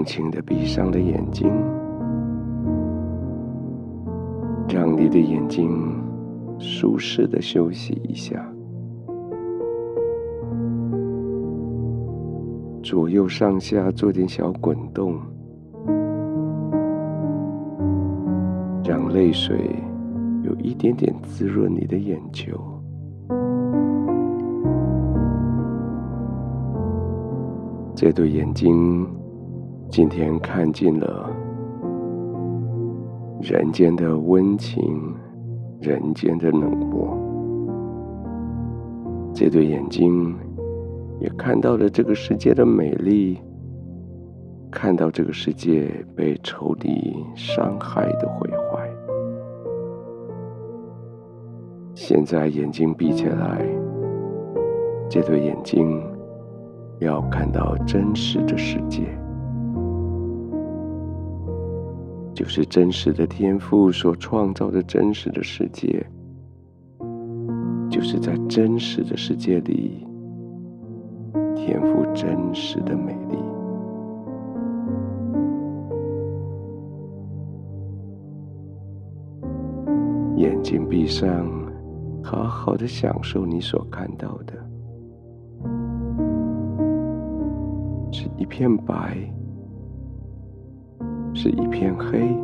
轻轻的闭上了眼睛，让你的眼睛舒适的休息一下，左右上下做点小滚动，让泪水有一点点滋润你的眼球。这对眼睛今天看见了人间的温情，人间的冷漠。这对眼睛也看到了这个世界的美丽，看到这个世界被仇敌伤害的毁坏。现在眼睛闭起来，这对眼睛。要看到真实的世界，就是真实的天赋所创造的真实的世界，就是在真实的世界里，天赋真实的美丽。眼睛闭上，好好的享受你所看到的。是一片白，是一片黑，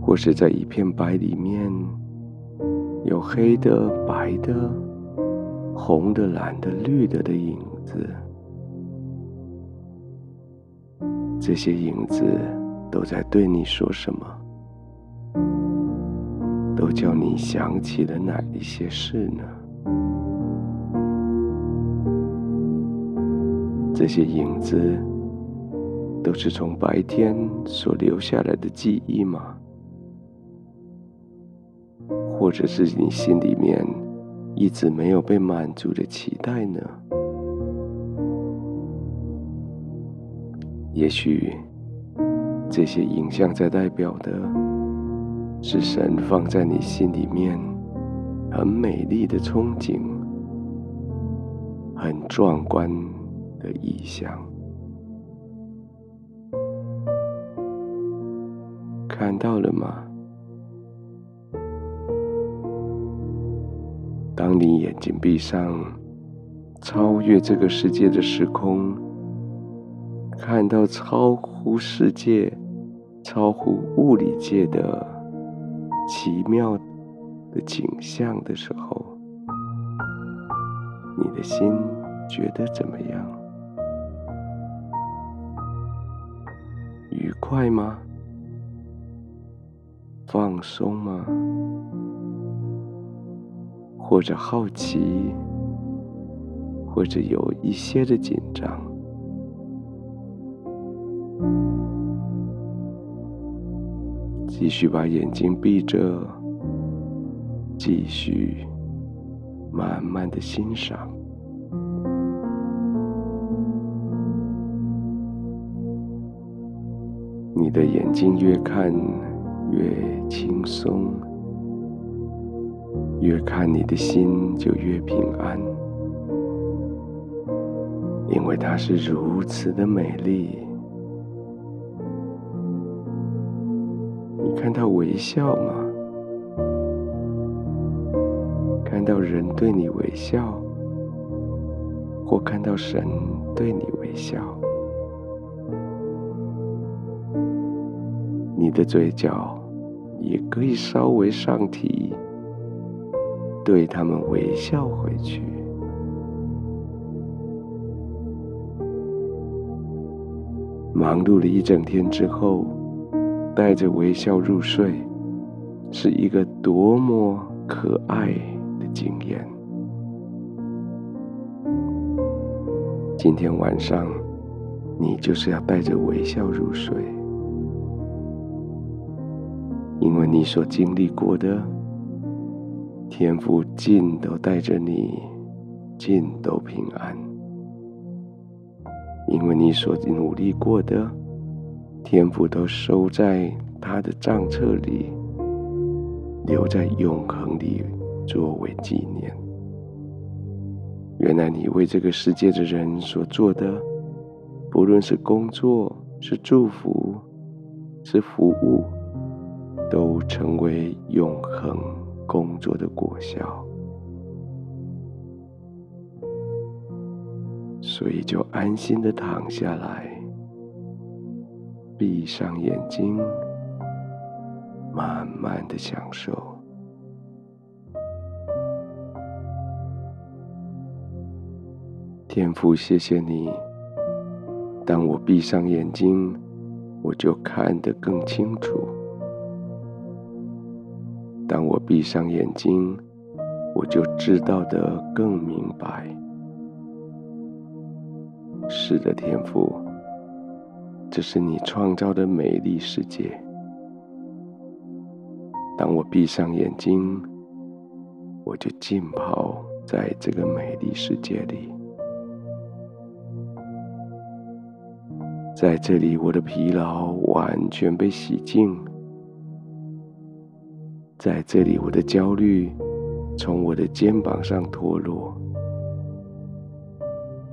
或是在一片白里面有黑的、白的、红的、蓝的、绿的的影子，这些影子都在对你说什么？都叫你想起了哪一些事呢？这些影子都是从白天所留下来的记忆吗？或者是你心里面一直没有被满足的期待呢？也许这些影像在代表的是神放在你心里面很美丽的憧憬，很壮观的意象，到了吗？当你眼睛闭上，超越这个世界的时空，看到超乎世界、超乎物理界的奇妙的景象的时候，你的心觉得怎么样？愉快吗？放松吗？或者好奇？或者有一些的紧张？继续把眼睛闭着，继续慢慢的欣赏。你的眼睛越看越轻松，越看你的心就越平安，因为它是如此的美丽。你看到微笑吗？看到人对你微笑，或看到神对你微笑？你的嘴角也可以稍微上提，对他们微笑回去。忙碌了一整天之后，带着微笑入睡，是一个多么可爱的经验。今天晚上，你就是要带着微笑入睡。因为你所经历过的，天父尽都带着你，尽都平安。因为你所努力过的，天父都收在他的账册里，留在永恒里作为纪念。原来你为这个世界的人所做的，不论是工作、是祝福、是服务，都成为永恒工作的果效。所以就安心的躺下来，闭上眼睛，慢慢的享受。天父，谢谢你。当我闭上眼睛，我就看得更清楚；当我闭上眼睛，我就知道得更明白。是的，天父，这是你创造的美丽世界。当我闭上眼睛，我就浸泡在这个美丽世界里。在这里，我的疲劳完全被洗净；在这里，我的焦虑从我的肩膀上脱落；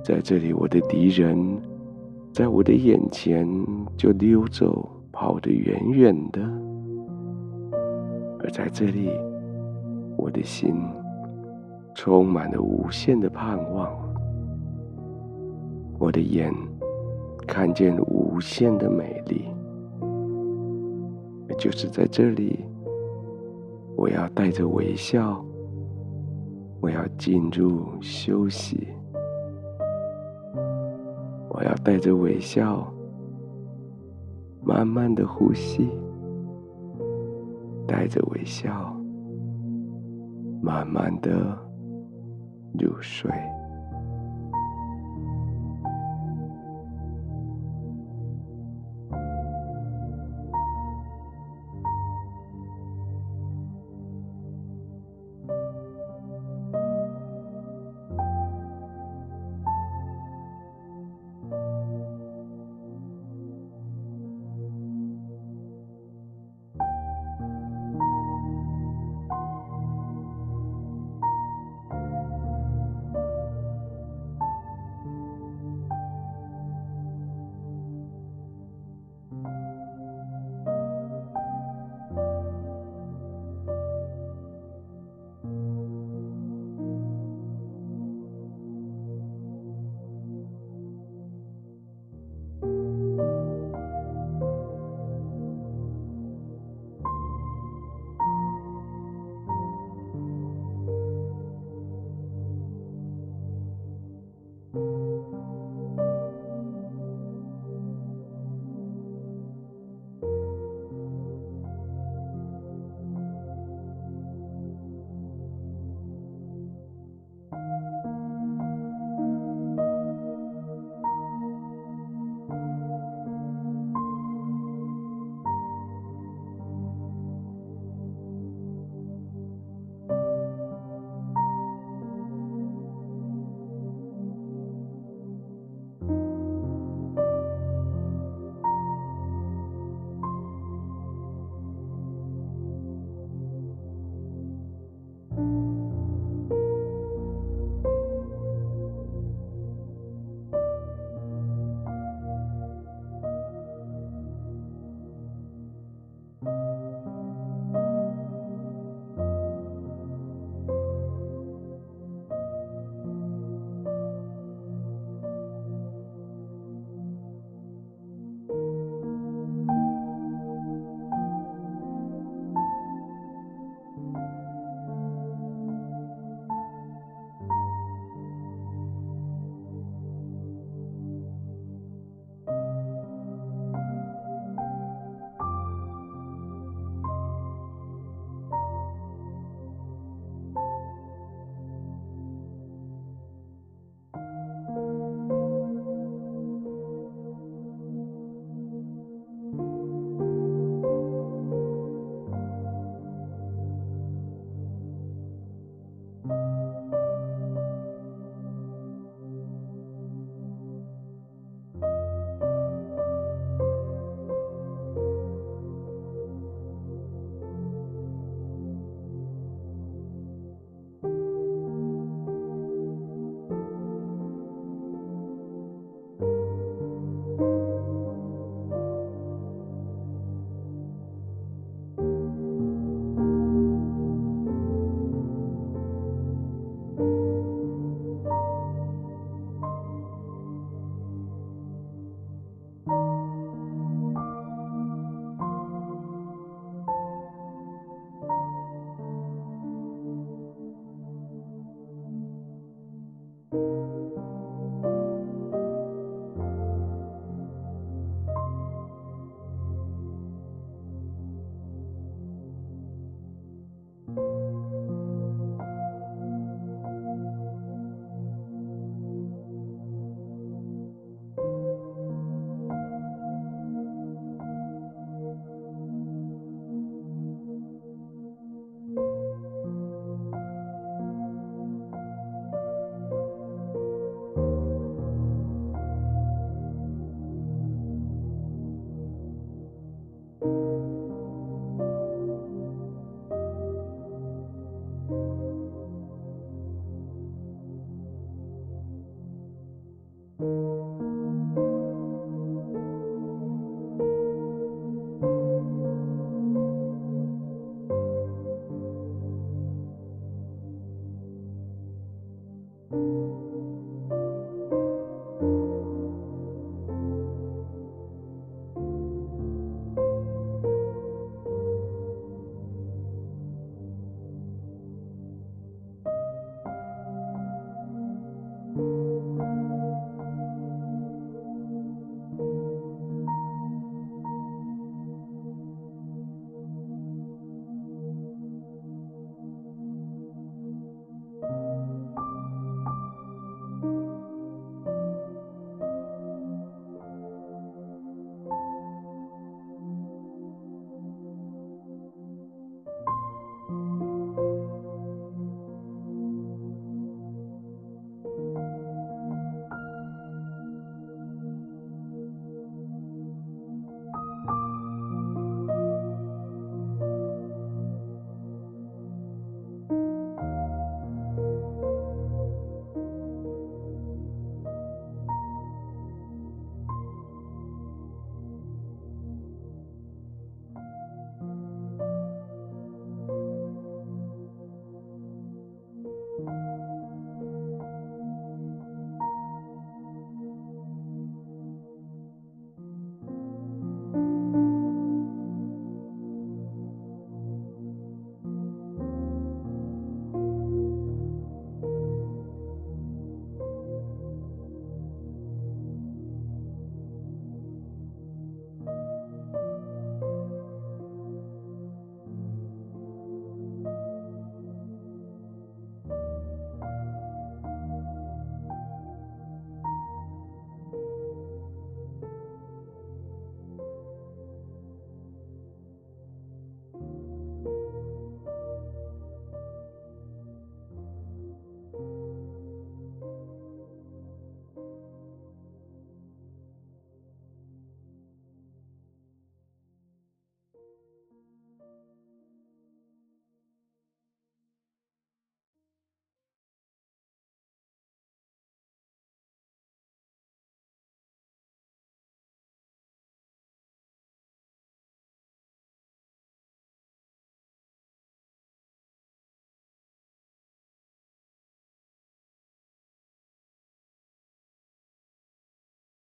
在这里，我的敌人在我的眼前就溜走，跑得远远的；而在这里，我的心充满了无限的盼望，我的眼。看见无限的美丽，就是在这里，我要带着微笑，我要进入休息，我要带着微笑，慢慢的呼吸，带着微笑，慢慢的入睡。